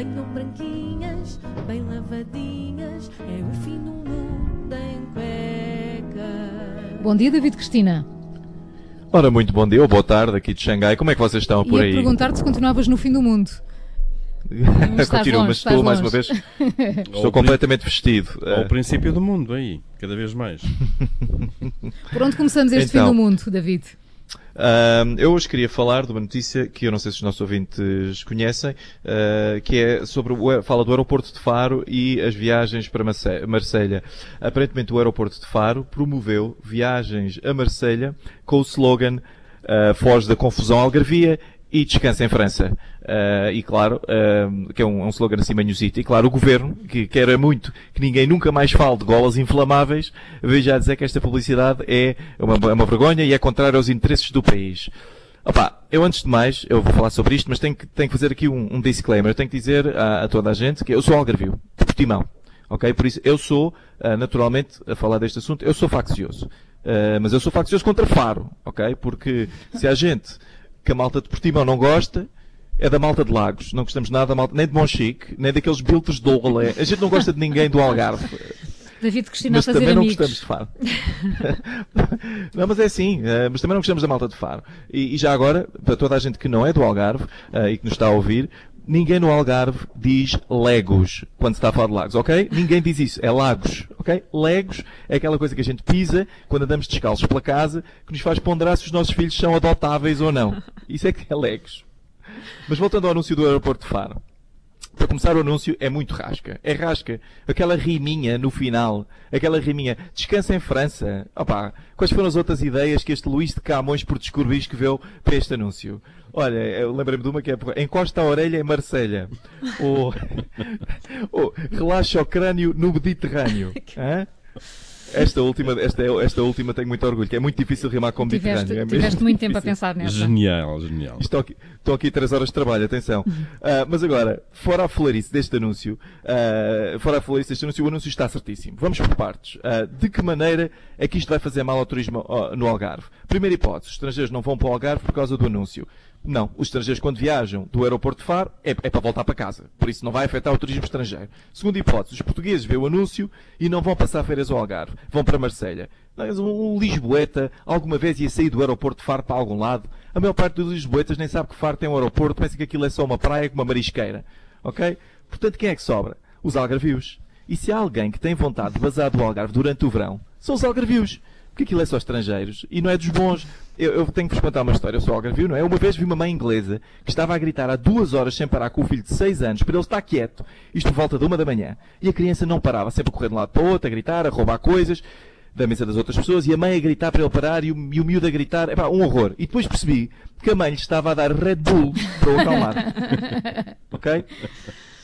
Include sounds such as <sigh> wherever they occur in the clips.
Venham branquinhas, bem lavadinhas, é o fim do mundo em cuecas. Bom dia, David Cristina. Ora, muito bom dia ou boa tarde aqui de Xangai. Como é que vocês estão por Ia aí? perguntar-te se continuavas no fim do mundo. <laughs> Continuo, longe, mas estou mais uma longe. vez. <laughs> Estou completamente vestido. Ao Eh, princípio do mundo, aí, cada vez mais. <laughs> Por onde começamos este Então. fim do mundo, David? Ahm, eu hoje queria falar de uma notícia que eu não sei se os nossos ouvintes conhecem, ah, que é sobre o, fala do aeroporto de Faro e as viagens para Marse- Marselha. Aparentemente o aeroporto de Faro promoveu viagens a Marselha com o slogan ah, Foge da confusão algarvia e descansa em França. Ah, e claro, ah, que é um, é um slogan assim manhosito. E claro, o governo, que quer muito que ninguém nunca mais fale de golas inflamáveis, veio já dizer que esta publicidade é uma, é uma vergonha e é contrária aos interesses do país. Opa, eu antes de mais, eu vou falar sobre isto, mas tenho que, tenho que fazer aqui um, um disclaimer. Eu tenho que dizer a, a toda a gente que eu sou algarvio, de Portimão. Ok? Por isso, eu sou, ah, naturalmente, a falar deste assunto, eu sou faccioso. Ah, mas eu sou faccioso contra Faro, ok? Porque se há gente que a malta de Portimão não gosta, é da malta de Lagos. Não gostamos nada da malta, nem de Monchique, nem daqueles biltres de Olé. A gente não gosta de ninguém do Algarve. David Cristina Mas a fazer também não amigos. gostamos de Faro. <laughs> não, mas é assim. eh, mas também não gostamos da malta de Faro. E, e já agora, para toda a gente que não é do Algarve eh, e que nos está a ouvir, ninguém no Algarve diz Legos quando se está a falar de lagos, ok? Ninguém diz isso. É Lagos, ok? Legos é aquela coisa que a gente pisa quando andamos descalços pela casa que nos faz ponderar se os nossos filhos são adotáveis ou não. Isso é que é Legos. Mas voltando ao anúncio do aeroporto de Faro. Para começar o anúncio é muito rasca. É rasca. Aquela riminha no final. Aquela riminha. Descansa em França. Opa, quais foram as outras ideias que este Luís de Camões por descobrir escreveu para este anúncio? Olha, eu lembrei-me de uma que é encosta a orelha em Marselha. Ou, <laughs> ou relaxa o crânio no Mediterrâneo. <laughs> Hã? Esta última, esta, esta última tenho muito orgulho, que é muito difícil rimar com Tiveste, Mediterrâneo. É mesmo tiveste muito tempo a pensar nessa. Genial, genial. Estou aqui, estou aqui três horas de trabalho, atenção. Ah, mas agora, fora a falarice deste anúncio, ah, fora a falarice deste anúncio, o anúncio está certíssimo. Vamos por partes. Ah, de que maneira é que isto vai fazer mal ao turismo no Algarve? Primeira hipótese, os estrangeiros não vão para o Algarve por causa do anúncio. Não, os estrangeiros quando viajam do aeroporto de Faro é, é para voltar para casa. Por isso não vai afetar o turismo estrangeiro. Segunda hipótese, os portugueses vêem o anúncio e não vão passar férias ao Algarve. Vão para Marselha. Um Lisboeta alguma vez ia sair do aeroporto de Faro para algum lado. A maior parte dos Lisboetas nem sabe que Faro tem um aeroporto, pensa que aquilo é só uma praia com uma marisqueira. Ok? Portanto, quem é que sobra? Os algarvios. E se há alguém que tem vontade de vazar do Algarve durante o verão, são os algarvios. Porque aquilo é só estrangeiros e não é dos bons. Eu, eu tenho que vos contar uma história. Eu sou algarvio, não é? Uma vez vi uma mãe inglesa que estava a gritar há duas horas sem parar com o filho de seis anos para ele estar quieto. Isto volta de uma da manhã. E a criança não parava, sempre a correr de um lado para o outro, a gritar, a roubar coisas da mesa das outras pessoas e a mãe a gritar para ele parar e o, e o miúdo a gritar. Epá, um horror. E depois percebi que a mãe lhe estava a dar Red Bull para o acalmar. <laughs> ok?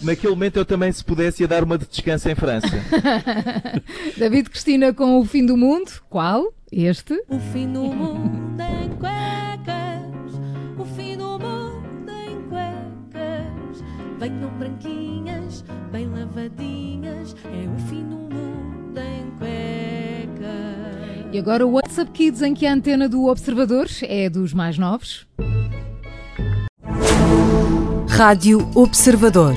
Naquele momento eu também, se pudesse, ia dar uma de descanso em França. <laughs> David Cristina com o fim do mundo. Qual? Este? O fim do mundo em cuecas, o fim do mundo em cuecas. Venham branquinhas, bem lavadinhas, é o fim do mundo em cuecas. E agora o WhatsApp Kids, em que a antena do Observador é dos mais novos. Rádio Observador.